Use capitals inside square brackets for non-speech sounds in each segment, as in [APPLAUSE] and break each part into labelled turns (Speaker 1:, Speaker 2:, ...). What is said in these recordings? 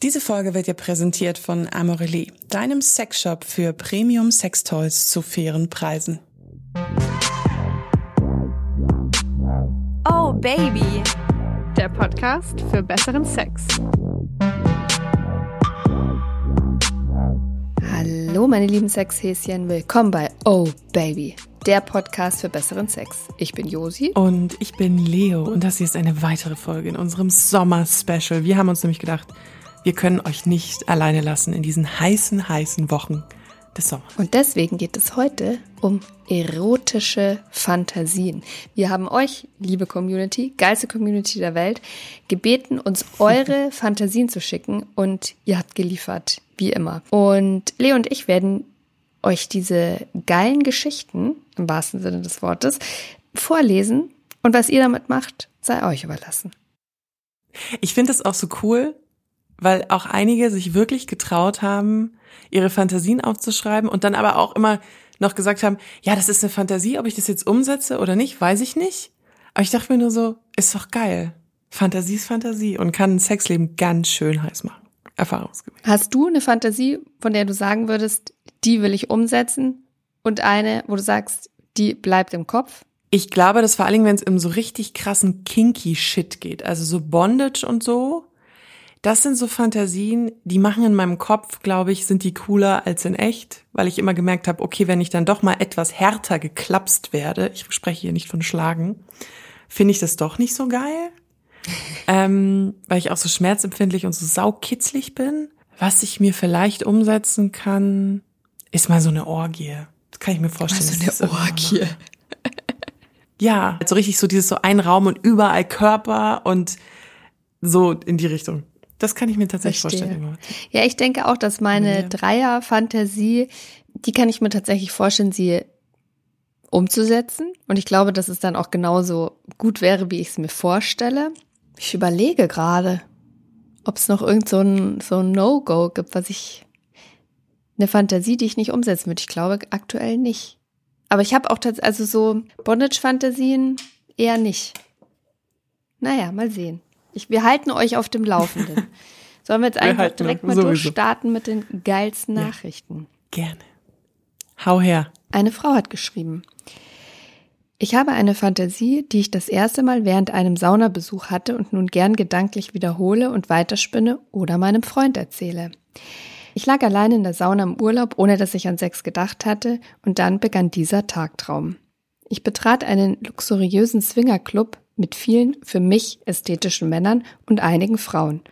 Speaker 1: Diese Folge wird dir präsentiert von Amorelie, deinem Sexshop für Premium Sextoys zu fairen Preisen.
Speaker 2: Oh Baby, der Podcast für besseren Sex.
Speaker 3: Hallo meine lieben Sexhäschen, willkommen bei Oh Baby, der Podcast für besseren Sex. Ich bin Josi.
Speaker 1: Und ich bin Leo und das hier ist eine weitere Folge in unserem Sommer-Special. Wir haben uns nämlich gedacht, wir können euch nicht alleine lassen in diesen heißen, heißen Wochen des Sommers.
Speaker 3: Und deswegen geht es heute um erotische Fantasien. Wir haben euch, liebe Community, geilste Community der Welt, gebeten, uns eure [LAUGHS] Fantasien zu schicken und ihr habt geliefert, wie immer. Und Leo und ich werden euch diese geilen Geschichten, im wahrsten Sinne des Wortes, vorlesen und was ihr damit macht, sei euch überlassen.
Speaker 1: Ich finde es auch so cool, weil auch einige sich wirklich getraut haben, ihre Fantasien aufzuschreiben und dann aber auch immer noch gesagt haben, ja, das ist eine Fantasie, ob ich das jetzt umsetze oder nicht, weiß ich nicht. Aber ich dachte mir nur so, ist doch geil. Fantasie ist Fantasie und kann ein Sexleben ganz schön heiß machen. Erfahrungsgemäß.
Speaker 3: Hast du eine Fantasie, von der du sagen würdest, die will ich umsetzen und eine, wo du sagst, die bleibt im Kopf?
Speaker 1: Ich glaube, dass vor allen Dingen, wenn es um so richtig krassen kinky Shit geht, also so Bondage und so, das sind so Fantasien, die machen in meinem Kopf, glaube ich, sind die cooler als in echt, weil ich immer gemerkt habe, okay, wenn ich dann doch mal etwas härter geklapst werde, ich spreche hier nicht von Schlagen, finde ich das doch nicht so geil. [LAUGHS] ähm, weil ich auch so schmerzempfindlich und so saukitzlig bin. Was ich mir vielleicht umsetzen kann, ist mal so eine Orgie. Das kann ich mir vorstellen.
Speaker 3: Mal so eine Orgie.
Speaker 1: Ja, so richtig so dieses so ein Raum und überall Körper und so in die Richtung. Das kann ich mir tatsächlich
Speaker 3: Verstehe.
Speaker 1: vorstellen.
Speaker 3: Ja, ich denke auch, dass meine
Speaker 1: Ja.
Speaker 3: Dreier-Fantasie, die kann ich mir tatsächlich vorstellen, sie umzusetzen. Und ich glaube, dass es dann auch genauso gut wäre, wie ich es mir vorstelle. Ich überlege gerade, ob es noch irgend so ein, so ein No-Go gibt, was ich, eine Fantasie, die ich nicht umsetzen würde. Ich glaube aktuell nicht. Aber ich habe auch tatsächlich, also so Bondage-Fantasien eher nicht. Naja, mal sehen. Ich, wir halten euch auf dem Laufenden. [LAUGHS] Sollen wir jetzt
Speaker 1: Wir
Speaker 3: einfach
Speaker 1: halten
Speaker 3: direkt mal
Speaker 1: sowieso.
Speaker 3: durchstarten mit den geilsten
Speaker 1: Ja.
Speaker 3: Nachrichten?
Speaker 1: Gerne. Hau her.
Speaker 3: Eine Frau hat geschrieben. Ich habe eine Fantasie, die ich das erste Mal während einem Saunabesuch hatte und nun gern gedanklich wiederhole und weiterspinne oder meinem Freund erzähle. Ich lag allein in der Sauna im Urlaub, ohne dass ich an Sex gedacht hatte, und dann begann dieser Tagtraum. Ich betrat einen luxuriösen Swingerclub mit vielen für mich ästhetischen Männern und einigen Frauen.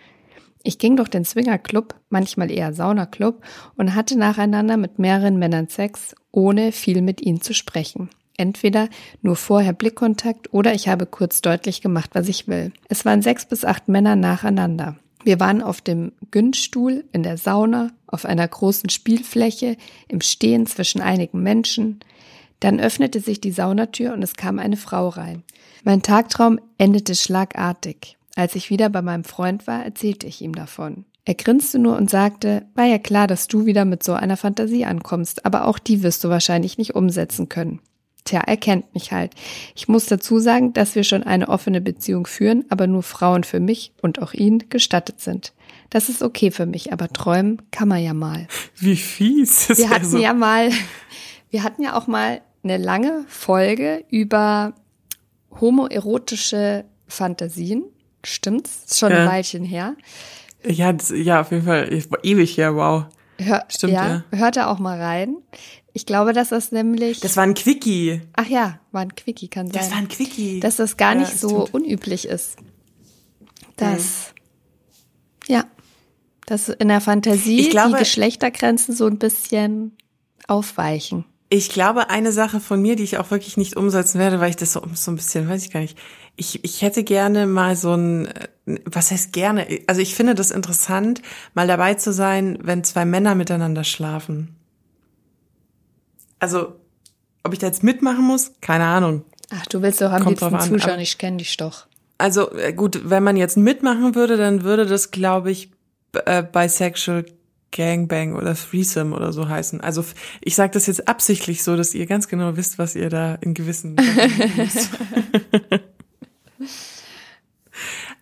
Speaker 3: Ich ging durch den Swingerclub, manchmal eher Saunaclub, und hatte nacheinander mit mehreren Männern Sex, ohne viel mit ihnen zu sprechen. Entweder nur vorher Blickkontakt oder ich habe kurz deutlich gemacht, was ich will. Es waren sechs bis acht Männer nacheinander. Wir waren auf dem Günststuhl, in der Sauna, auf einer großen Spielfläche, im Stehen zwischen einigen Menschen. Dann öffnete sich die Saunatür und es kam eine Frau rein. Mein Tagtraum endete schlagartig. Als ich wieder bei meinem Freund war, erzählte ich ihm davon. Er grinste nur und sagte, war ja klar, dass du wieder mit so einer Fantasie ankommst, aber auch die wirst du wahrscheinlich nicht umsetzen können. Tja, er kennt mich halt. Ich muss dazu sagen, dass wir schon eine offene Beziehung führen, aber nur Frauen für mich und auch ihn gestattet sind. Das ist okay für mich, aber träumen kann man ja mal.
Speaker 1: Wie fies. Das
Speaker 3: Wir hatten
Speaker 1: so.
Speaker 3: ja mal, wir hatten ja auch mal eine lange Folge über homoerotische Fantasien. Stimmt's? Ist schon ein
Speaker 1: Ja.
Speaker 3: Weilchen her.
Speaker 1: Ja, das, ja, auf jeden Fall. Ewig her, wow.
Speaker 3: Hör,
Speaker 1: Stimmt,
Speaker 3: ja, hört da auch mal rein. Ich glaube, dass das nämlich,
Speaker 1: Das war ein Quickie.
Speaker 3: ach ja, war ein Quickie, kann sein.
Speaker 1: Das war ein Quickie.
Speaker 3: dass das gar
Speaker 1: Ja,
Speaker 3: nicht so
Speaker 1: stimmt.
Speaker 3: unüblich ist. Dass, ja, dass in der Fantasie
Speaker 1: glaube-
Speaker 3: die Geschlechtergrenzen so ein bisschen aufweichen.
Speaker 1: Ich glaube, eine Sache von mir, die ich auch wirklich nicht umsetzen werde, weil ich das so, so ein bisschen, weiß ich gar nicht. Ich, ich hätte gerne mal so ein, äh, was heißt gerne? Also ich finde das interessant, mal dabei zu sein, wenn zwei Männer miteinander schlafen. Also, ob ich da jetzt mitmachen muss? Keine Ahnung.
Speaker 3: Ach, du willst doch am liebsten zuschauen, ich kenne dich doch.
Speaker 1: Also äh, gut, wenn man jetzt mitmachen würde, dann würde das, glaube ich, äh, bisexual Gangbang oder Threesome oder so heißen. Also ich sage das jetzt absichtlich so, dass ihr ganz genau wisst, was ihr da in gewissen. [LAUGHS]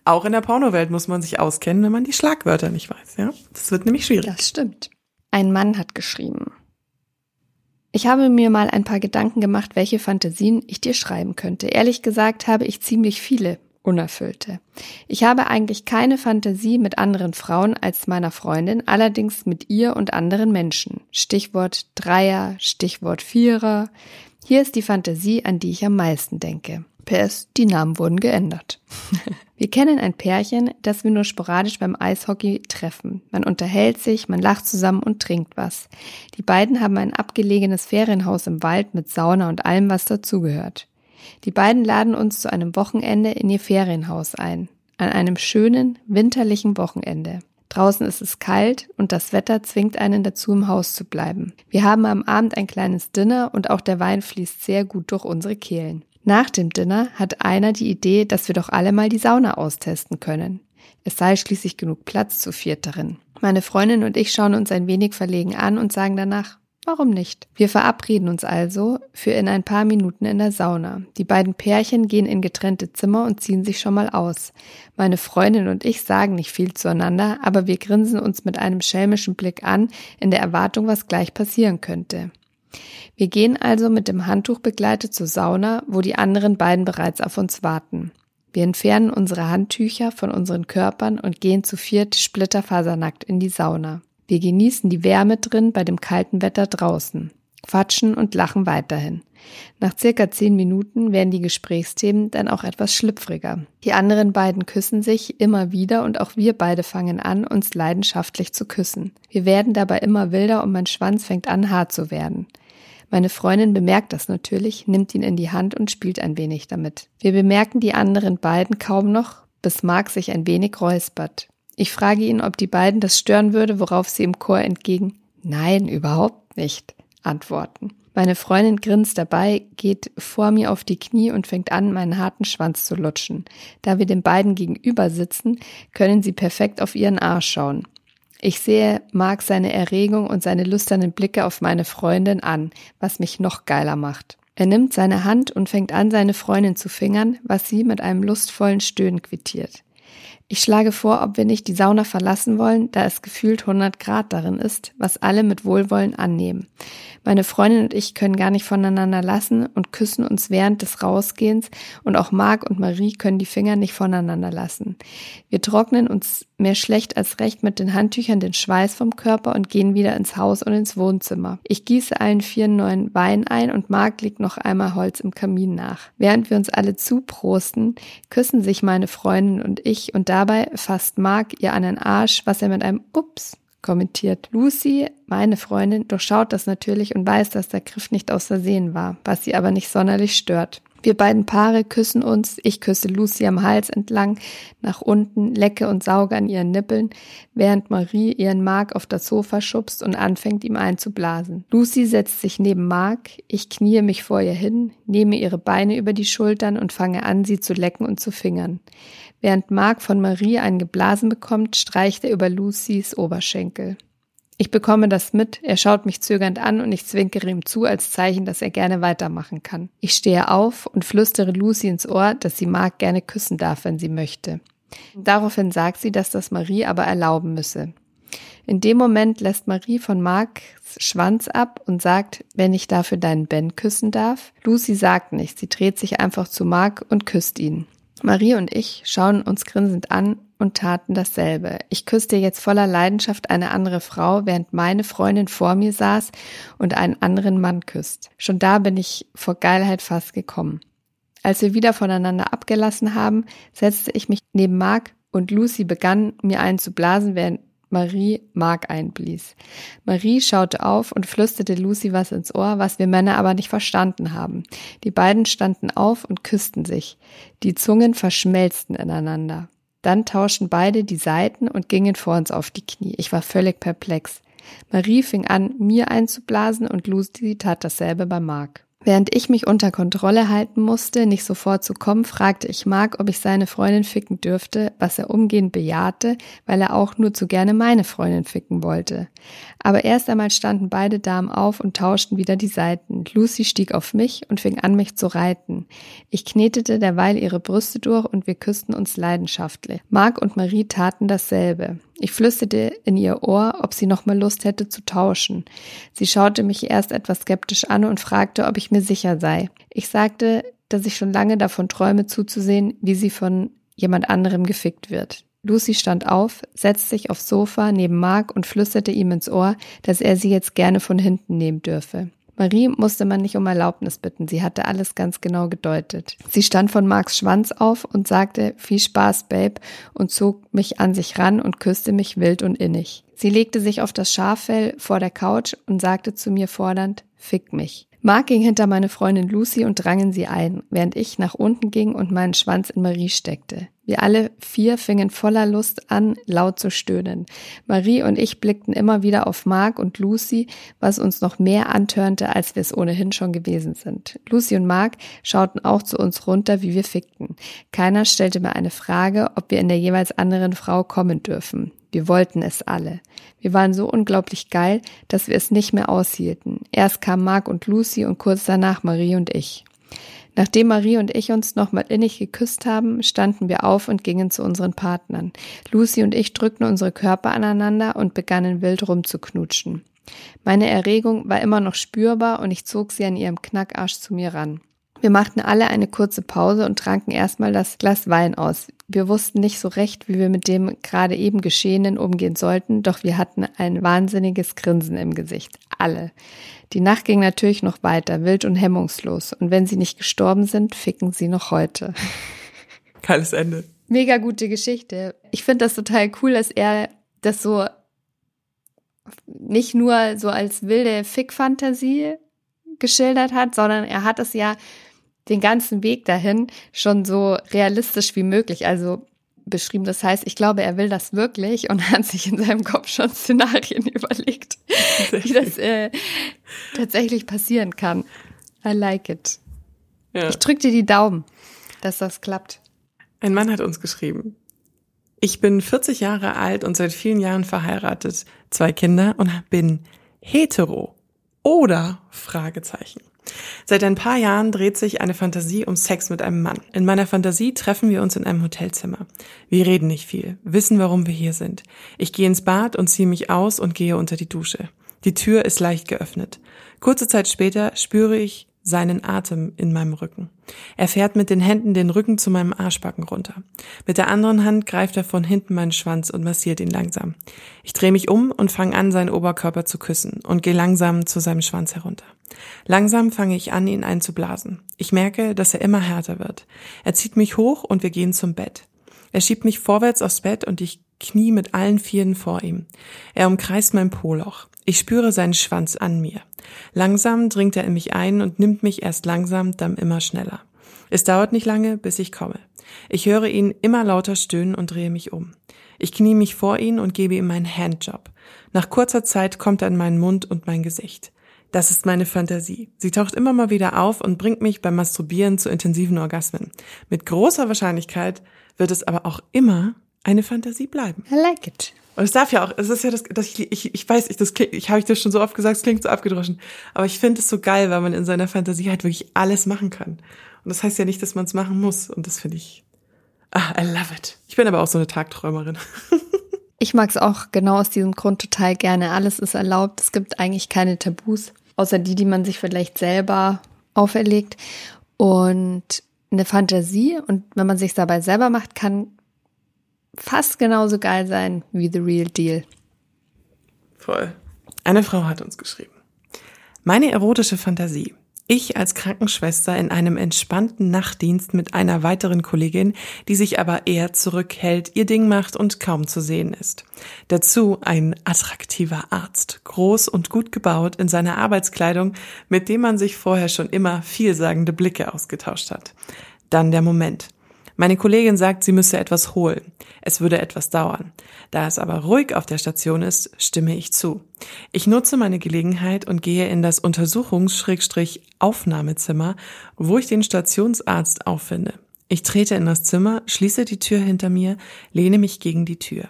Speaker 1: Auch in der Pornowelt muss man sich auskennen, wenn man die Schlagwörter nicht weiß, ja? Das wird nämlich schwierig.
Speaker 3: Das stimmt. Ein Mann hat geschrieben. Ich habe mir mal ein paar Gedanken gemacht, welche Fantasien ich dir schreiben könnte. Ehrlich gesagt habe ich ziemlich viele unerfüllte. Ich habe eigentlich keine Fantasie mit anderen Frauen als meiner Freundin, allerdings mit ihr und anderen Menschen. Stichwort Dreier, Stichwort Vierer. Hier ist die Fantasie, an die ich am meisten denke. PS, die Namen wurden geändert. [LAUGHS] wir kennen ein Pärchen, das wir nur sporadisch beim Eishockey treffen. Man unterhält sich, man lacht zusammen und trinkt was. Die beiden haben ein abgelegenes Ferienhaus im Wald mit Sauna und allem, was dazugehört. Die beiden laden uns zu einem Wochenende in ihr Ferienhaus ein. An einem schönen, winterlichen Wochenende. Draußen ist es kalt und das Wetter zwingt einen dazu, im Haus zu bleiben. Wir haben am Abend ein kleines Dinner und auch der Wein fließt sehr gut durch unsere Kehlen. Nach dem Dinner hat einer die Idee, dass wir doch alle mal die Sauna austesten können. Es sei schließlich genug Platz zu viert darin. Meine Freundin und ich schauen uns ein wenig verlegen an und sagen danach, Warum nicht? Wir verabreden uns also für in ein paar Minuten in der Sauna. Die beiden Pärchen gehen in getrennte Zimmer und ziehen sich schon mal aus. Meine Freundin und ich sagen nicht viel zueinander, aber wir grinsen uns mit einem schelmischen Blick an, in der Erwartung, was gleich passieren könnte. Wir gehen also mit dem Handtuch begleitet zur Sauna, wo die anderen beiden bereits auf uns warten. Wir entfernen unsere Handtücher von unseren Körpern und gehen zu viert splitterfasernackt in die Sauna. Wir genießen die Wärme drin bei dem kalten Wetter draußen, quatschen und lachen weiterhin. Nach circa zehn Minuten werden die Gesprächsthemen dann auch etwas schlüpfriger. Die anderen beiden küssen sich immer wieder und auch wir beide fangen an, uns leidenschaftlich zu küssen. Wir werden dabei immer wilder und mein Schwanz fängt an hart zu werden. Meine Freundin bemerkt das natürlich, nimmt ihn in die Hand und spielt ein wenig damit. Wir bemerken die anderen beiden kaum noch, bis Mark sich ein wenig räuspert. Ich frage ihn, ob die beiden das stören würde, worauf sie im Chor entgegen Nein, überhaupt nicht antworten. Meine Freundin grinst dabei, geht vor mir auf die Knie und fängt an, meinen harten Schwanz zu lutschen. Da wir den beiden gegenüber sitzen, können sie perfekt auf ihren Arsch schauen. Ich sehe Mark seine Erregung und seine lüsternen Blicke auf meine Freundin an, was mich noch geiler macht. Er nimmt seine Hand und fängt an, seine Freundin zu fingern, was sie mit einem lustvollen Stöhnen quittiert. Ich schlage vor, ob wir nicht die Sauna verlassen wollen, da es gefühlt 100 Grad darin ist, was alle mit Wohlwollen annehmen. Meine Freundin und ich können gar nicht voneinander lassen und küssen uns während des Rausgehens und auch Marc und Marie können die Finger nicht voneinander lassen. Wir trocknen uns mehr schlecht als recht mit den Handtüchern den Schweiß vom Körper und gehen wieder ins Haus und ins Wohnzimmer. Ich gieße allen vier neuen Wein ein und Marc legt noch einmal Holz im Kamin nach. Während wir uns alle zuprosten, küssen sich meine Freundin und ich und dabei fasst Marc ihr an den Arsch, was er mit einem Ups kommentiert. Lucy, meine Freundin, durchschaut das natürlich und weiß, dass der Griff nicht aus Versehen war, was sie aber nicht sonderlich stört. Wir beiden Paare küssen uns, ich küsse Lucy am Hals entlang, nach unten, lecke und sauge an ihren Nippeln, während Marie ihren Mark auf das Sofa schubst und anfängt, ihm einzublasen. Lucy setzt sich neben Mark, ich kniee mich vor ihr hin, nehme ihre Beine über die Schultern und fange an, sie zu lecken und zu fingern. Während Mark von Marie einen geblasen bekommt, streicht er über Lucys Oberschenkel. Ich bekomme das mit, er schaut mich zögernd an und ich zwinkere ihm zu als Zeichen, dass er gerne weitermachen kann. Ich stehe auf und flüstere Lucy ins Ohr, dass sie Mark gerne küssen darf, wenn sie möchte. Daraufhin sagt sie, dass das Marie aber erlauben müsse. In dem Moment lässt Marie von Marks Schwanz ab und sagt, wenn ich dafür deinen Ben küssen darf. Lucy sagt nichts, sie dreht sich einfach zu Mark und küsst ihn. Marie und ich schauen uns grinsend an und taten dasselbe. Ich küsste jetzt voller Leidenschaft eine andere Frau, während meine Freundin vor mir saß und einen anderen Mann küsst. Schon da bin ich vor Geilheit fast gekommen. Als wir wieder voneinander abgelassen haben, setzte ich mich neben Mark und Lucy begann mir einen zu blasen, während Marie Mark einblies. Marie schaute auf und flüsterte Lucy was ins Ohr, was wir Männer aber nicht verstanden haben. Die beiden standen auf und küssten sich. Die Zungen verschmelzten ineinander. Dann tauschten beide die Seiten und gingen vor uns auf die Knie. Ich war völlig perplex. Marie fing an, mir einzublasen und Lucy tat dasselbe bei Mark. Während ich mich unter Kontrolle halten musste, nicht sofort zu kommen, fragte ich Mark, ob ich seine Freundin ficken dürfte, was er umgehend bejahte, weil er auch nur zu gerne meine Freundin ficken wollte. Aber erst einmal standen beide Damen auf und tauschten wieder die Seiten. Lucy stieg auf mich und fing an, mich zu reiten. Ich knetete derweil ihre Brüste durch und wir küssten uns leidenschaftlich. Mark und Marie taten dasselbe. Ich flüsterte in ihr Ohr, ob sie noch mal Lust hätte zu tauschen. Sie schaute mich erst etwas skeptisch an und fragte, ob ich mir sicher sei. Ich sagte, dass ich schon lange davon träume zuzusehen, wie sie von jemand anderem gefickt wird. Lucy stand auf, setzte sich aufs Sofa neben Mark und flüsterte ihm ins Ohr, dass er sie jetzt gerne von hinten nehmen dürfe. Marie musste man nicht um Erlaubnis bitten, sie hatte alles ganz genau gedeutet. Sie stand von Marks Schwanz auf und sagte, viel Spaß, Babe, und zog mich an sich ran und küsste mich wild und innig. Sie legte sich auf das Schaffell vor der Couch und sagte zu mir fordernd, fick mich. Mark ging hinter meine Freundin Lucy und drangen sie ein, während ich nach unten ging und meinen Schwanz in Marie steckte. Wir alle vier fingen voller Lust an, laut zu stöhnen. Marie und ich blickten immer wieder auf Mark und Lucy, was uns noch mehr antörnte, als wir es ohnehin schon gewesen sind. Lucy und Mark schauten auch zu uns runter, wie wir fickten. Keiner stellte mir eine Frage, ob wir in der jeweils anderen Frau kommen dürfen. Wir wollten es alle. Wir waren so unglaublich geil, dass wir es nicht mehr aushielten. Erst kam Mark und Lucy und kurz danach Marie und ich. Nachdem Marie und ich uns nochmal innig geküsst haben, standen wir auf und gingen zu unseren Partnern. Lucy und ich drückten unsere Körper aneinander und begannen wild rumzuknutschen. Meine Erregung war immer noch spürbar und ich zog sie an ihrem Knackarsch zu mir ran. Wir machten alle eine kurze Pause und tranken erstmal das Glas Wein aus. Wir wussten nicht so recht, wie wir mit dem gerade eben Geschehenen umgehen sollten, doch wir hatten ein wahnsinniges Grinsen im Gesicht. Alle. Die Nacht ging natürlich noch weiter, wild und hemmungslos. Und wenn sie nicht gestorben sind, ficken sie noch heute. [LAUGHS]
Speaker 1: Geiles Ende.
Speaker 3: Mega gute Geschichte. Ich finde das total cool, dass er das so nicht nur so als wilde Fick-Fantasie geschildert hat, sondern er hat es ja den ganzen Weg dahin schon so realistisch wie möglich, also beschrieben. Das heißt, ich glaube, er will das wirklich und [LAUGHS] hat sich in seinem Kopf schon Szenarien [LAUGHS] überlegt, wie das äh, tatsächlich passieren kann. I like it. Ja. Ich drücke dir die Daumen, dass das klappt.
Speaker 1: Ein Mann hat uns geschrieben. Ich bin 40 Jahre alt und seit vielen Jahren verheiratet, zwei Kinder und bin hetero. Oder Fragezeichen. Seit ein paar Jahren dreht sich eine Fantasie um Sex mit einem Mann. In meiner Fantasie treffen wir uns in einem Hotelzimmer. Wir reden nicht viel, wissen, warum wir hier sind. Ich gehe ins Bad und ziehe mich aus und gehe unter die Dusche. Die Tür ist leicht geöffnet. Kurze Zeit später spüre ich seinen Atem in meinem Rücken. Er fährt mit den Händen den Rücken zu meinem Arschbacken runter. Mit der anderen Hand greift er von hinten meinen Schwanz und massiert ihn langsam. Ich drehe mich um und fange an, seinen Oberkörper zu küssen und gehe langsam zu seinem Schwanz herunter. Langsam fange ich an, ihn einzublasen. Ich merke, dass er immer härter wird. Er zieht mich hoch und wir gehen zum Bett. Er schiebt mich vorwärts aufs Bett und ich knie mit allen Vieren vor ihm. Er umkreist mein Poloch. Ich spüre seinen Schwanz an mir. Langsam dringt er in mich ein und nimmt mich erst langsam, dann immer schneller. Es dauert nicht lange, bis ich komme. Ich höre ihn immer lauter stöhnen und drehe mich um. Ich knie mich vor ihn und gebe ihm meinen Handjob. Nach kurzer Zeit kommt er in meinen Mund und mein Gesicht. Das ist meine Fantasie. Sie taucht immer mal wieder auf und bringt mich beim Masturbieren zu intensiven Orgasmen. Mit großer Wahrscheinlichkeit wird es aber auch immer eine Fantasie bleiben.
Speaker 3: I like it.
Speaker 1: Und es darf ja auch, es ist ja das, ich, ich, ich weiß, ich, das klingt, ich habe ich das schon so oft gesagt, es klingt so abgedroschen. Aber ich finde es so geil, weil man in seiner Fantasie halt wirklich alles machen kann. Und das heißt ja nicht, dass man es machen muss. Und das finde ich, ah, I love it. Ich bin aber auch so eine Tagträumerin. [LAUGHS]
Speaker 3: ich mag es auch genau aus diesem Grund total gerne. Alles ist erlaubt. Es gibt eigentlich keine Tabus, außer die, die man sich vielleicht selber auferlegt. Und eine Fantasie, und wenn man sich dabei selber macht, kann fast genauso geil sein wie The Real Deal.
Speaker 1: Voll. Eine Frau hat uns geschrieben. Meine erotische Fantasie. Ich als Krankenschwester in einem entspannten Nachtdienst mit einer weiteren Kollegin, die sich aber eher zurückhält, ihr Ding macht und kaum zu sehen ist. Dazu ein attraktiver Arzt, groß und gut gebaut in seiner Arbeitskleidung, mit dem man sich vorher schon immer vielsagende Blicke ausgetauscht hat. Dann der Moment. Meine Kollegin sagt, sie müsse etwas holen. Es würde etwas dauern. Da es aber ruhig auf der Station ist, stimme ich zu. Ich nutze meine Gelegenheit und gehe in das Untersuchungs-Aufnahmezimmer, wo ich den Stationsarzt auffinde. Ich trete in das Zimmer, schließe die Tür hinter mir, lehne mich gegen die Tür.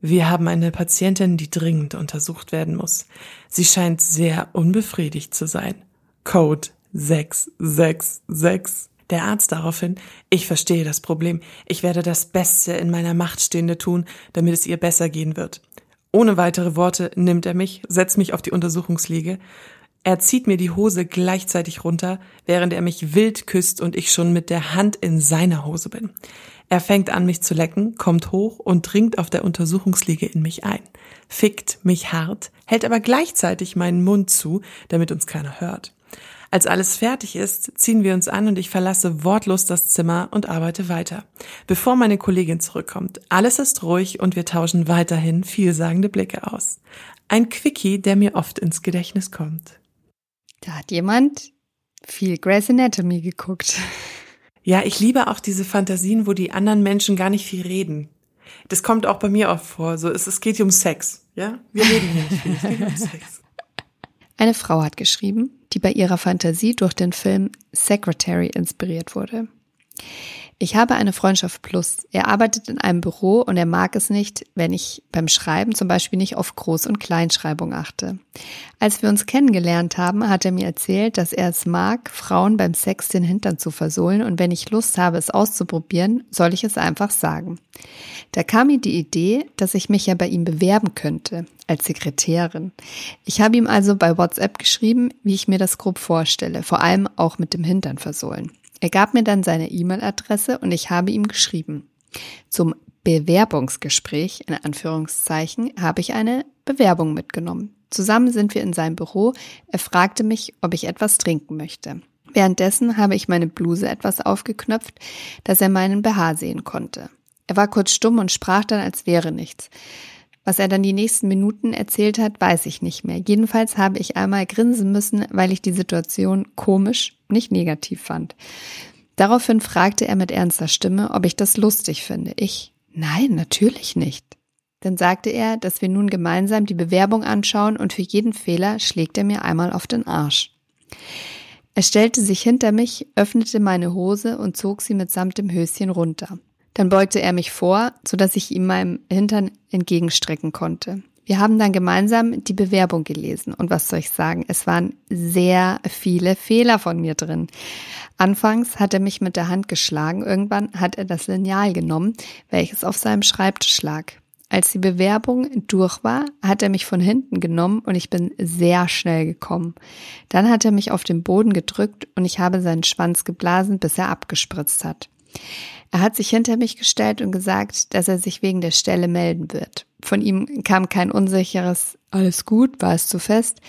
Speaker 1: Wir haben eine Patientin, die dringend untersucht werden muss. Sie scheint sehr unbefriedigt zu sein. Code 666. Der Arzt daraufhin, ich verstehe das Problem. Ich werde das Beste in meiner Macht Stehende tun, damit es ihr besser gehen wird. Ohne weitere Worte nimmt er mich, setzt mich auf die Untersuchungsliege. Er zieht mir die Hose gleichzeitig runter, während er mich wild küsst und ich schon mit der Hand in seiner Hose bin. Er fängt an, mich zu lecken, kommt hoch und dringt auf der Untersuchungsliege in mich ein, fickt mich hart, hält aber gleichzeitig meinen Mund zu, damit uns keiner hört. Als alles fertig ist, ziehen wir uns an und ich verlasse wortlos das Zimmer und arbeite weiter. Bevor meine Kollegin zurückkommt, alles ist ruhig und wir tauschen weiterhin vielsagende Blicke aus. Ein Quickie, der mir oft ins Gedächtnis kommt.
Speaker 3: Da hat jemand viel Grey's Anatomy geguckt.
Speaker 1: Ja, ich liebe auch diese Fantasien, wo die anderen Menschen gar nicht viel reden. Das kommt auch bei mir oft vor. So, es, es geht hier um Sex. Ja, wir reden hier nicht viel. Es geht um [LAUGHS] Sex.
Speaker 3: Eine Frau hat geschrieben, die bei ihrer Fantasie durch den Film Secretary inspiriert wurde. Ich habe eine Freundschaft plus. Er arbeitet in einem Büro und er mag es nicht, wenn ich beim Schreiben zum Beispiel nicht auf Groß- und Kleinschreibung achte. Als wir uns kennengelernt haben, hat er mir erzählt, dass er es mag, Frauen beim Sex den Hintern zu versohlen und wenn ich Lust habe, es auszuprobieren, soll ich es einfach sagen. Da kam mir die Idee, dass ich mich ja bei ihm bewerben könnte, als Sekretärin. Ich habe ihm also bei WhatsApp geschrieben, wie ich mir das grob vorstelle, vor allem auch mit dem Hintern versohlen. Er gab mir dann seine E-Mail-Adresse und ich habe ihm geschrieben. Zum Bewerbungsgespräch, in Anführungszeichen, habe ich eine Bewerbung mitgenommen. Zusammen sind wir in seinem Büro. Er fragte mich, ob ich etwas trinken möchte. Währenddessen habe ich meine Bluse etwas aufgeknöpft, dass er meinen BH sehen konnte. Er war kurz stumm und sprach dann, als wäre nichts. Was er dann die nächsten Minuten erzählt hat, weiß ich nicht mehr. Jedenfalls habe ich einmal grinsen müssen, weil ich die Situation komisch, nicht negativ fand. Daraufhin fragte er mit ernster Stimme, ob ich das lustig finde. Ich, nein, natürlich nicht. Dann sagte er, dass wir nun gemeinsam die Bewerbung anschauen und für jeden Fehler schlägt er mir einmal auf den Arsch. Er stellte sich hinter mich, öffnete meine Hose und zog sie mitsamt dem Höschen runter. Dann beugte er mich vor, so dass ich ihm meinem Hintern entgegenstrecken konnte. Wir haben dann gemeinsam die Bewerbung gelesen und was soll ich sagen, es waren sehr viele Fehler von mir drin. Anfangs hat er mich mit der Hand geschlagen, irgendwann hat er das Lineal genommen, welches auf seinem Schreibtisch lag. Als die Bewerbung durch war, hat er mich von hinten genommen und ich bin sehr schnell gekommen. Dann hat er mich auf den Boden gedrückt und ich habe seinen Schwanz geblasen, bis er abgespritzt hat. Er hat sich hinter mich gestellt und gesagt, dass er sich wegen der Stelle melden wird. Von ihm kam kein unsicheres Alles gut, war es zu fest.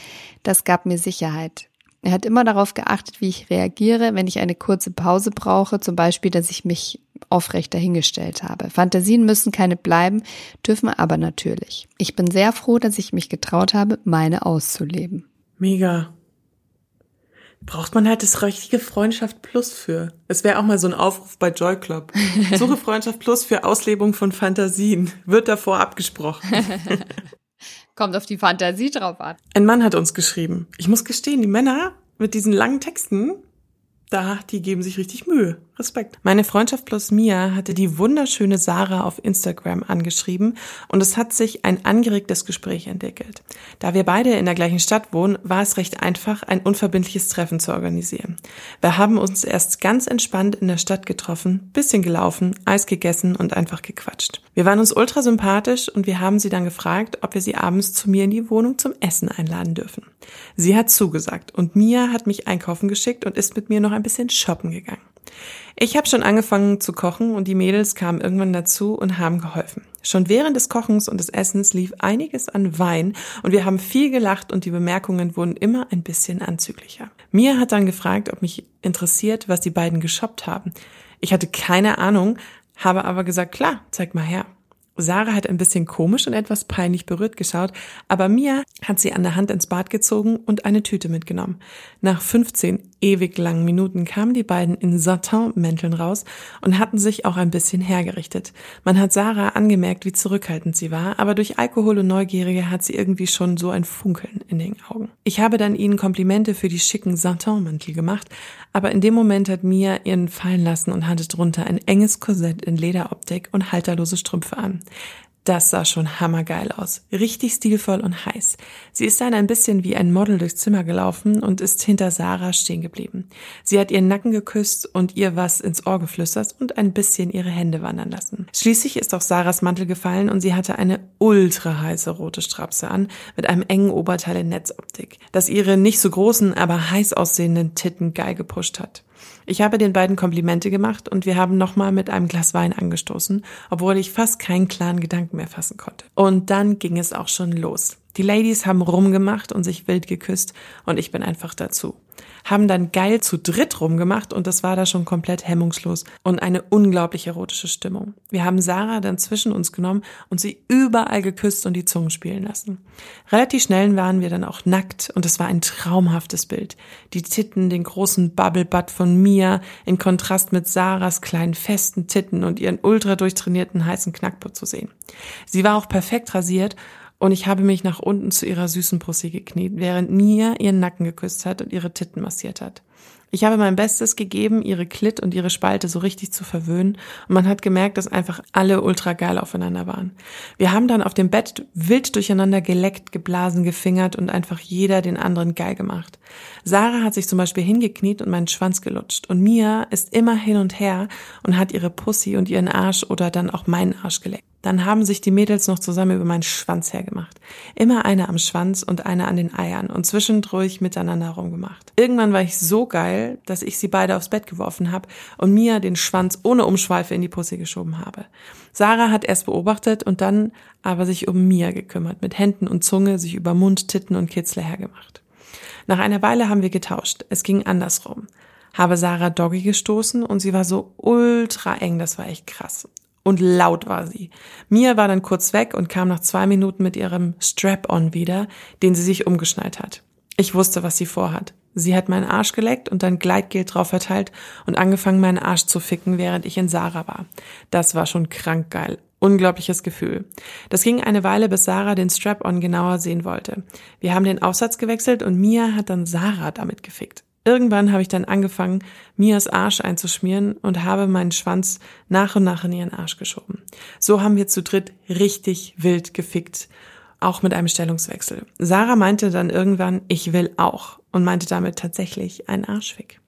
Speaker 3: Das gab mir Sicherheit. Er hat immer darauf geachtet, wie ich reagiere, wenn ich eine kurze Pause brauche, zum Beispiel, dass ich mich aufrecht dahingestellt habe. Fantasien müssen keine bleiben, dürfen aber natürlich. Ich bin sehr froh, dass ich mich getraut habe, meine auszuleben.
Speaker 1: Mega braucht man halt das richtige Freundschaft Plus für. Es wäre auch mal so ein Aufruf bei Joy Club. [LAUGHS] Suche Freundschaft Plus für Auslebung von Fantasien. Wird davor abgesprochen. [LAUGHS]
Speaker 3: Kommt auf die Fantasie drauf an.
Speaker 1: Ein Mann hat uns geschrieben. Ich muss gestehen, die Männer mit diesen langen Texten, da, die geben sich richtig Mühe. Respekt. Meine Freundschaft plus Mia hatte die wunderschöne Sarah auf Instagram angeschrieben und es hat sich ein angeregtes Gespräch entwickelt. Da wir beide in der gleichen Stadt wohnen, war es recht einfach, ein unverbindliches Treffen zu organisieren. Wir haben uns erst ganz entspannt in der Stadt getroffen, bisschen gelaufen, Eis gegessen und einfach gequatscht. Wir waren uns ultra sympathisch und wir haben sie dann gefragt, ob wir sie abends zu mir in die Wohnung zum Essen einladen dürfen. Sie hat zugesagt und Mia hat mich einkaufen geschickt und ist mit mir noch ein bisschen shoppen gegangen. Ich habe schon angefangen zu kochen und die Mädels kamen irgendwann dazu und haben geholfen. Schon während des Kochens und des Essens lief einiges an Wein und wir haben viel gelacht und die Bemerkungen wurden immer ein bisschen anzüglicher. Mia hat dann gefragt, ob mich interessiert, was die beiden geshoppt haben. Ich hatte keine Ahnung, habe aber gesagt, klar, zeig mal her. Sarah hat ein bisschen komisch und etwas peinlich berührt geschaut, aber Mia hat sie an der Hand ins Bad gezogen und eine Tüte mitgenommen. Nach 15 ewig langen Minuten kamen die beiden in Satin-Mänteln raus und hatten sich auch ein bisschen hergerichtet. Man hat Sarah angemerkt, wie zurückhaltend sie war, aber durch Alkohol und Neugierige hat sie irgendwie schon so ein Funkeln in den Augen. Ich habe dann ihnen Komplimente für die schicken Satin-Mäntel gemacht, aber in dem Moment hat Mia ihren fallen lassen und hatte drunter ein enges Korsett in Lederoptik und halterlose Strümpfe an. Das sah schon hammergeil aus. Richtig stilvoll und heiß. Sie ist dann ein bisschen wie ein Model durchs Zimmer gelaufen und ist hinter Sarah stehen geblieben. Sie hat ihren Nacken geküsst und ihr was ins Ohr geflüstert und ein bisschen ihre Hände wandern lassen. Schließlich ist auf Sarahs Mantel gefallen und sie hatte eine ultra heiße rote Strapse an mit einem engen Oberteil in Netzoptik, das ihre nicht so großen, aber heiß aussehenden Titten geil gepusht hat. Ich habe den beiden Komplimente gemacht und wir haben nochmal mit einem Glas Wein angestoßen, obwohl ich fast keinen klaren Gedanken mehr fassen konnte. Und dann ging es auch schon los. Die Ladies haben rumgemacht und sich wild geküsst und ich bin einfach dazu. Haben dann geil zu dritt rumgemacht und das war da schon komplett hemmungslos und eine unglaublich erotische Stimmung. Wir haben Sarah dann zwischen uns genommen und sie überall geküsst und die Zungen spielen lassen. Relativ schnell waren wir dann auch nackt und es war ein traumhaftes Bild. Die Titten, den großen Bubble Butt von Mia in Kontrast mit Sarahs kleinen festen Titten und ihren ultra durchtrainierten heißen Knackput zu sehen. Sie war auch perfekt rasiert und ich habe mich nach unten zu ihrer süßen Pussy gekniet, während Mia ihren Nacken geküsst hat und ihre Titten massiert hat. Ich habe mein Bestes gegeben, ihre Klit und ihre Spalte so richtig zu verwöhnen und man hat gemerkt, dass einfach alle ultra geil aufeinander waren. Wir haben dann auf dem Bett wild durcheinander geleckt, geblasen, gefingert und einfach jeder den anderen geil gemacht. Sarah hat sich zum Beispiel hingekniet und meinen Schwanz gelutscht und Mia ist immer hin und her und hat ihre Pussy und ihren Arsch oder dann auch meinen Arsch geleckt. Dann haben sich die Mädels noch zusammen über meinen Schwanz hergemacht. Immer eine am Schwanz und eine an den Eiern und zwischendurch miteinander rumgemacht. Irgendwann war ich so geil, dass ich sie beide aufs Bett geworfen habe und Mia den Schwanz ohne Umschweife in die Pussy geschoben habe. Sarah hat erst beobachtet und dann aber sich um Mia gekümmert, mit Händen und Zunge sich über Mund, Titten und Kitzler hergemacht. Nach einer Weile haben wir getauscht. Es ging andersrum. Habe Sarah Doggy gestoßen und sie war so ultra eng, das war echt krass und laut war sie. Mia war dann kurz weg und kam nach zwei Minuten mit ihrem Strap-on wieder, den sie sich umgeschnallt hat. Ich wusste, was sie vorhat. Sie hat meinen Arsch geleckt und dann Gleitgel drauf verteilt und angefangen, meinen Arsch zu ficken, während ich in Sarah war. Das war schon krank geil. Unglaubliches Gefühl. Das ging eine Weile, bis Sarah den Strap-on genauer sehen wollte. Wir haben den Aufsatz gewechselt und Mia hat dann Sarah damit gefickt. Irgendwann habe ich dann angefangen, Mias Arsch einzuschmieren und habe meinen Schwanz nach und nach in ihren Arsch geschoben. So haben wir zu dritt richtig wild gefickt, auch mit einem Stellungswechsel. Sarah meinte dann irgendwann, ich will auch und meinte damit tatsächlich einen Arschfick.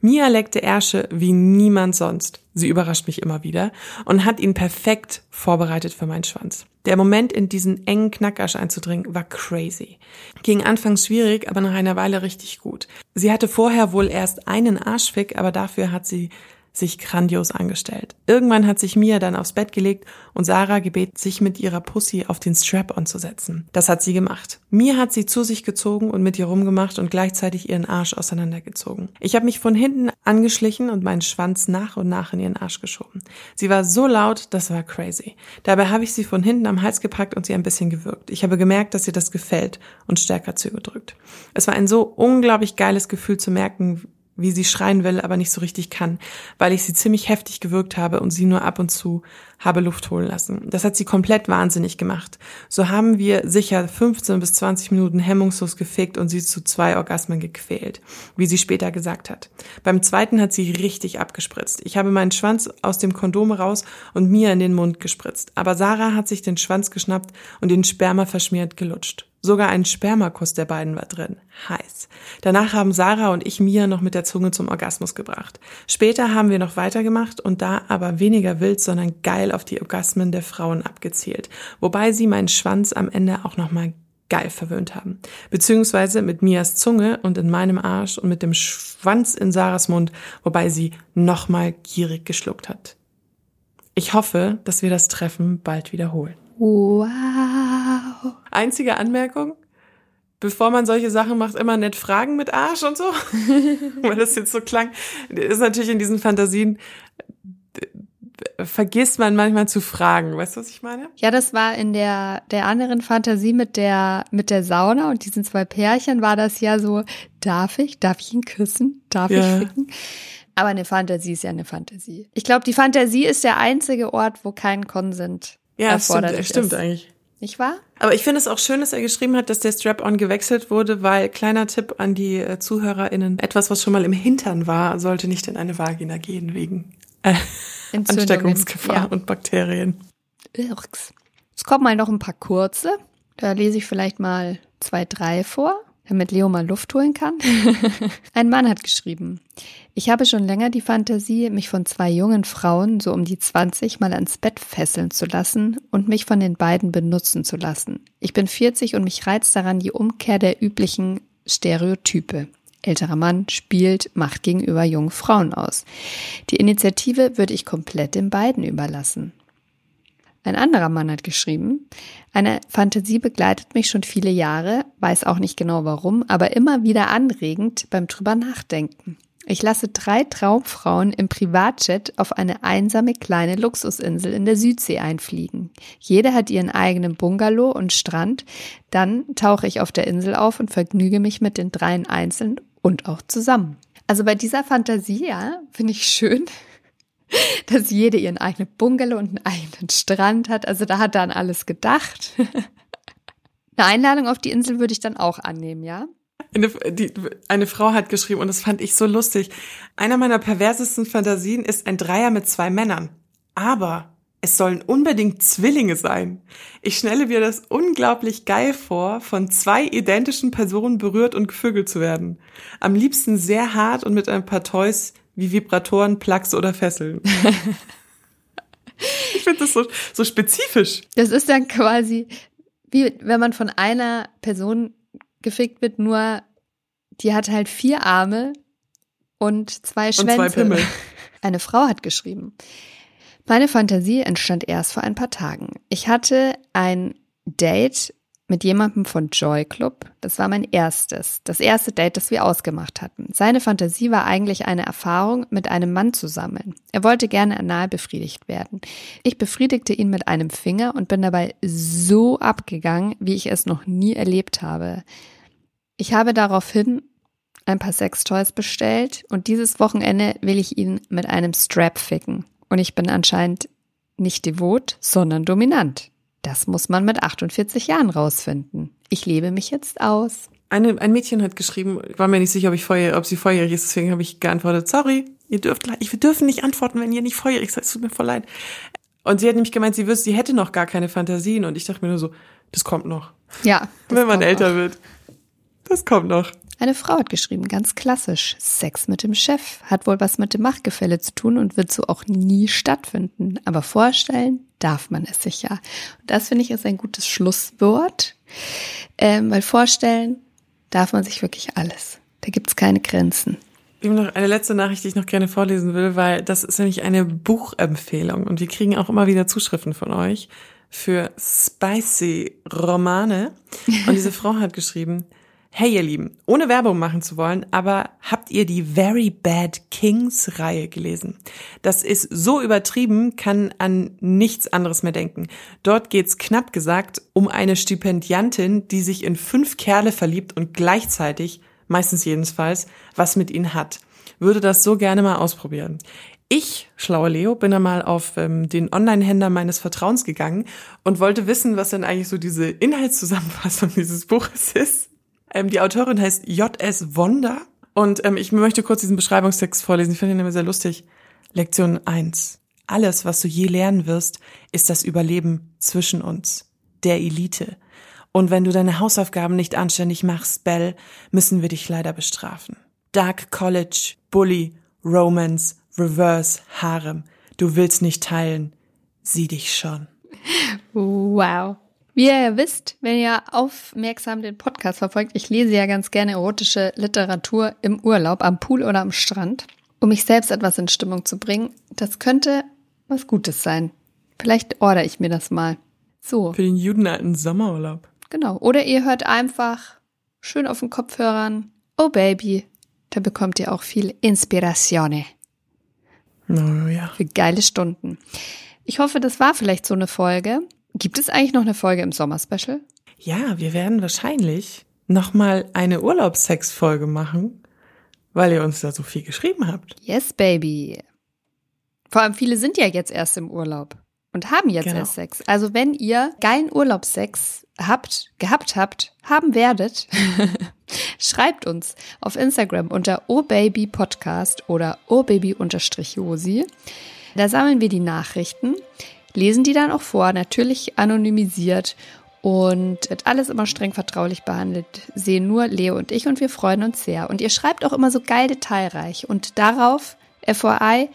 Speaker 1: Mia leckte Ärsche wie niemand sonst. Sie überrascht mich immer wieder und hat ihn perfekt vorbereitet für meinen Schwanz. Der Moment, in diesen engen Knackarsch einzudringen, war crazy. Ging anfangs schwierig, aber nach einer Weile richtig gut. Sie hatte vorher wohl erst einen Arschfick, aber dafür hat sie sich grandios angestellt. Irgendwann hat sich Mia dann aufs Bett gelegt und Sarah gebet, sich mit ihrer Pussy auf den Strap-on zu setzen. Das hat sie gemacht. Mia hat sie zu sich gezogen und mit ihr rumgemacht und gleichzeitig ihren Arsch auseinandergezogen. Ich habe mich von hinten angeschlichen und meinen Schwanz nach und nach in ihren Arsch geschoben. Sie war so laut, das war crazy. Dabei habe ich sie von hinten am Hals gepackt und sie ein bisschen gewürgt. Ich habe gemerkt, dass ihr das gefällt und stärker zugedrückt. Es war ein so unglaublich geiles Gefühl zu merken, wie sie schreien will, aber nicht so richtig kann, weil ich sie ziemlich heftig gewirkt habe und sie nur ab und zu habe Luft holen lassen. Das hat sie komplett wahnsinnig gemacht. So haben wir sicher 15 bis 20 Minuten hemmungslos gefickt und sie zu zwei Orgasmen gequält, wie sie später gesagt hat. Beim zweiten hat sie richtig abgespritzt. Ich habe meinen Schwanz aus dem Kondom raus und mir in den Mund gespritzt. Aber Sarah hat sich den Schwanz geschnappt und den Sperma verschmiert gelutscht. Sogar ein Spermakuss der beiden war drin. Heiß. Danach haben Sarah und ich Mia noch mit der Zunge zum Orgasmus gebracht. Später haben wir noch weitergemacht und da aber weniger wild, sondern geil auf die Orgasmen der Frauen abgezielt. Wobei sie meinen Schwanz am Ende auch nochmal geil verwöhnt haben. Beziehungsweise mit Mias Zunge und in meinem Arsch und mit dem Schwanz in Sarahs Mund, wobei sie nochmal gierig geschluckt hat. Ich hoffe, dass wir das Treffen bald wiederholen.
Speaker 3: Wow.
Speaker 1: Einzige Anmerkung, bevor man solche Sachen macht, immer nett fragen mit Arsch und so. [LAUGHS] Weil das jetzt so klang. Ist natürlich in diesen Fantasien vergisst man manchmal zu fragen. Weißt du, was ich meine?
Speaker 3: Ja, das war in der, der anderen Fantasie mit der, mit der Sauna und diesen zwei Pärchen war das ja so, darf ich, darf ich ihn küssen, darf
Speaker 1: Ja.
Speaker 3: ich ficken? Aber eine Fantasie ist ja eine Fantasie. Ich glaube, die Fantasie ist der einzige Ort, wo kein Konsent
Speaker 1: Ja, das stimmt,
Speaker 3: erforderlich
Speaker 1: stimmt
Speaker 3: ist.
Speaker 1: eigentlich.
Speaker 3: Nicht wahr?
Speaker 1: Aber ich finde es auch schön, dass er geschrieben hat, dass der Strap-on gewechselt wurde, weil kleiner Tipp an die äh, ZuhörerInnen, etwas, was schon mal im Hintern war, sollte nicht in eine Vagina gehen wegen äh. Ansteckungsgefahr
Speaker 3: Ja.
Speaker 1: und Bakterien.
Speaker 3: Irks. Es kommen mal noch ein paar kurze. Da lese ich vielleicht mal zwei, drei vor, damit Leo mal Luft holen kann. [LAUGHS] ein Mann hat geschrieben. Ich habe schon länger die Fantasie, mich von zwei jungen Frauen, so um die 20, mal ans Bett fesseln zu lassen und mich von den beiden benutzen zu lassen. Ich bin 40 und mich reizt daran die Umkehr der üblichen Stereotype. Älterer Mann spielt Macht gegenüber jungen Frauen aus. Die Initiative würde ich komplett den beiden überlassen. Ein anderer Mann hat geschrieben, eine Fantasie begleitet mich schon viele Jahre, weiß auch nicht genau warum, aber immer wieder anregend beim drüber nachdenken. Ich lasse drei Traumfrauen im Privatjet auf eine einsame kleine Luxusinsel in der Südsee einfliegen. Jede hat ihren eigenen Bungalow und Strand. Dann tauche ich auf der Insel auf und vergnüge mich mit den dreien einzeln und auch zusammen. Also bei dieser Fantasie, ja, finde ich schön, [LAUGHS] dass jede ihren eigenen Bungalow und einen eigenen Strand hat. Also da hat an alles gedacht. [LAUGHS] Eine Einladung auf die Insel würde ich dann auch annehmen, ja?
Speaker 1: Eine, die, eine Frau hat geschrieben, und das fand ich so lustig. Einer meiner perversesten Fantasien ist ein Dreier mit zwei Männern. Aber es sollen unbedingt Zwillinge sein. Ich schnelle mir das unglaublich geil vor, von zwei identischen Personen berührt und gevögelt zu werden. Am liebsten sehr hart und mit ein paar Toys wie Vibratoren, Plugs oder Fesseln. [LAUGHS] ich finde das so, so spezifisch.
Speaker 3: Das ist dann quasi wie wenn man von einer Person gefickt wird, nur die hat halt vier Arme und zwei Schwänze.
Speaker 1: zwei Pimmel.
Speaker 3: Eine Frau hat geschrieben. Meine Fantasie entstand erst vor ein paar Tagen. Ich hatte ein Date mit jemandem von Joy Club. Das war mein erstes, das erste Date, das wir ausgemacht hatten. Seine Fantasie war eigentlich eine Erfahrung, mit einem Mann zu sammeln. Er wollte gerne anal befriedigt werden. Ich befriedigte ihn mit einem Finger und bin dabei so abgegangen, wie ich es noch nie erlebt habe. Ich habe daraufhin ein paar Sextoys bestellt und dieses Wochenende will ich ihn mit einem Strap ficken. Und ich bin anscheinend nicht devot, sondern dominant. Das muss man mit 48 Jahren rausfinden. Ich lebe mich jetzt aus.
Speaker 1: Eine, ein Mädchen hat geschrieben, war mir nicht sicher, ob, ich vorher, ob sie volljährig ist, deswegen habe ich geantwortet, sorry, ihr dürft, ich, wir dürfen nicht antworten, wenn ihr nicht volljährig seid, es tut mir voll leid. Und sie hat nämlich gemeint, sie wüsste, sie hätte noch gar keine Fantasien und ich dachte mir nur so, das kommt noch,
Speaker 3: Ja.
Speaker 1: wenn man älter
Speaker 3: noch.
Speaker 1: wird. Das kommt noch.
Speaker 3: Eine Frau hat geschrieben, ganz klassisch. Sex mit dem Chef hat wohl was mit dem Machtgefälle zu tun und wird so auch nie stattfinden. Aber vorstellen darf man es sich ja. Und das finde ich ist ein gutes Schlusswort, ähm, weil vorstellen darf man sich wirklich alles. Da gibt's keine Grenzen.
Speaker 1: Ich habe noch eine letzte Nachricht, die ich noch gerne vorlesen will, weil das ist nämlich eine Buchempfehlung und wir kriegen auch immer wieder Zuschriften von euch für spicy Romane. Und diese Frau hat geschrieben, Hey ihr Lieben, ohne Werbung machen zu wollen, aber habt ihr die Very Bad Kings Reihe gelesen? Das ist so übertrieben, kann an nichts anderes mehr denken. Dort geht's knapp gesagt um eine Stipendiantin, die sich in fünf Kerle verliebt und gleichzeitig, meistens jedenfalls, was mit ihnen hat. Würde das so gerne mal ausprobieren. Ich, schlaue Leo, bin einmal auf ähm, den Online-Händler meines Vertrauens gegangen und wollte wissen, was denn eigentlich so diese Inhaltszusammenfassung [LAUGHS] dieses Buches ist. Ähm, die Autorin heißt J.S. Wonder und ähm, ich möchte kurz diesen Beschreibungstext vorlesen. Ich finde ihn immer sehr lustig. Lektion 1. Alles, was du je lernen wirst, ist das Überleben zwischen uns, der Elite. Und wenn du deine Hausaufgaben nicht anständig machst, Bell, müssen wir dich leider bestrafen. Dark College, Bully, Romance, Reverse, Harem. Du willst nicht teilen. Sieh dich schon.
Speaker 3: Wow. Wie ihr ja wisst, wenn ihr aufmerksam den Podcast verfolgt, ich lese ja ganz gerne erotische Literatur im Urlaub, am Pool oder am Strand, um mich selbst etwas in Stimmung zu bringen. Das könnte was Gutes sein. Vielleicht ordere ich mir das mal. So,
Speaker 1: Für den judenalten Sommerurlaub.
Speaker 3: genau. Oder ihr hört einfach schön auf den Kopfhörern, oh Baby, da bekommt ihr auch viel Inspiratione.
Speaker 1: Oh, ja.
Speaker 3: Für geile Stunden. Ich hoffe, das war vielleicht so eine Folge. Gibt es eigentlich noch eine Folge im Sommerspecial?
Speaker 1: Ja, wir werden wahrscheinlich nochmal eine Urlaubssex-Folge machen, weil ihr uns da so viel geschrieben habt.
Speaker 3: Yes, baby. Vor allem viele sind ja jetzt erst im Urlaub und haben jetzt
Speaker 1: Genau.
Speaker 3: erst Sex. Also wenn ihr geilen Urlaubssex habt, gehabt habt, haben werdet, [LAUGHS] schreibt uns auf Instagram unter obabypodcast oder obaby-josi. Da sammeln wir die Nachrichten, lesen die dann auch vor, natürlich anonymisiert und wird alles immer streng vertraulich behandelt. Sehen nur Leo und ich und wir freuen uns sehr. Und ihr schreibt auch immer so geil detailreich und darauf, FYI,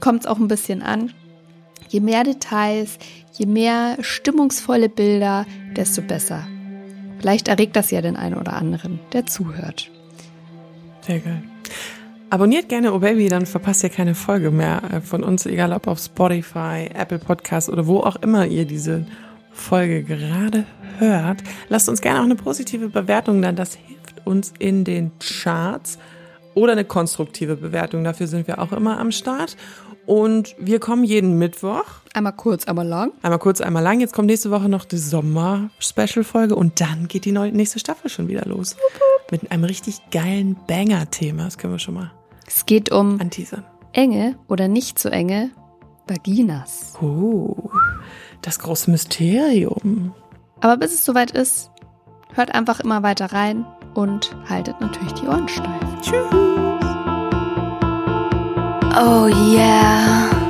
Speaker 3: kommt es auch ein bisschen an. Je mehr Details, je mehr stimmungsvolle Bilder, desto besser. Vielleicht erregt das ja den einen oder anderen, der zuhört.
Speaker 1: Sehr geil. Abonniert gerne Oh Baby, dann verpasst ihr keine Folge mehr von uns, egal ob auf Spotify, Apple Podcast oder wo auch immer ihr diese Folge gerade hört. Lasst uns gerne auch eine positive Bewertung da, das hilft uns in den Charts oder eine konstruktive Bewertung, dafür sind wir auch immer am Start. Und wir kommen jeden Mittwoch,
Speaker 3: Einmal kurz, einmal lang.
Speaker 1: einmal kurz, einmal lang. Jetzt kommt nächste Woche noch die Sommer-Special-Folge und dann geht die neue, nächste Staffel schon wieder los. Mit einem richtig geilen Banger-Thema. Das können wir schon mal
Speaker 3: Es geht um
Speaker 1: anteasern.
Speaker 3: enge oder nicht so enge Vaginas.
Speaker 1: Oh, das große Mysterium.
Speaker 3: Aber bis es soweit ist, hört einfach immer weiter rein und haltet natürlich die Ohren steif.
Speaker 1: Tschüss.
Speaker 3: Oh yeah.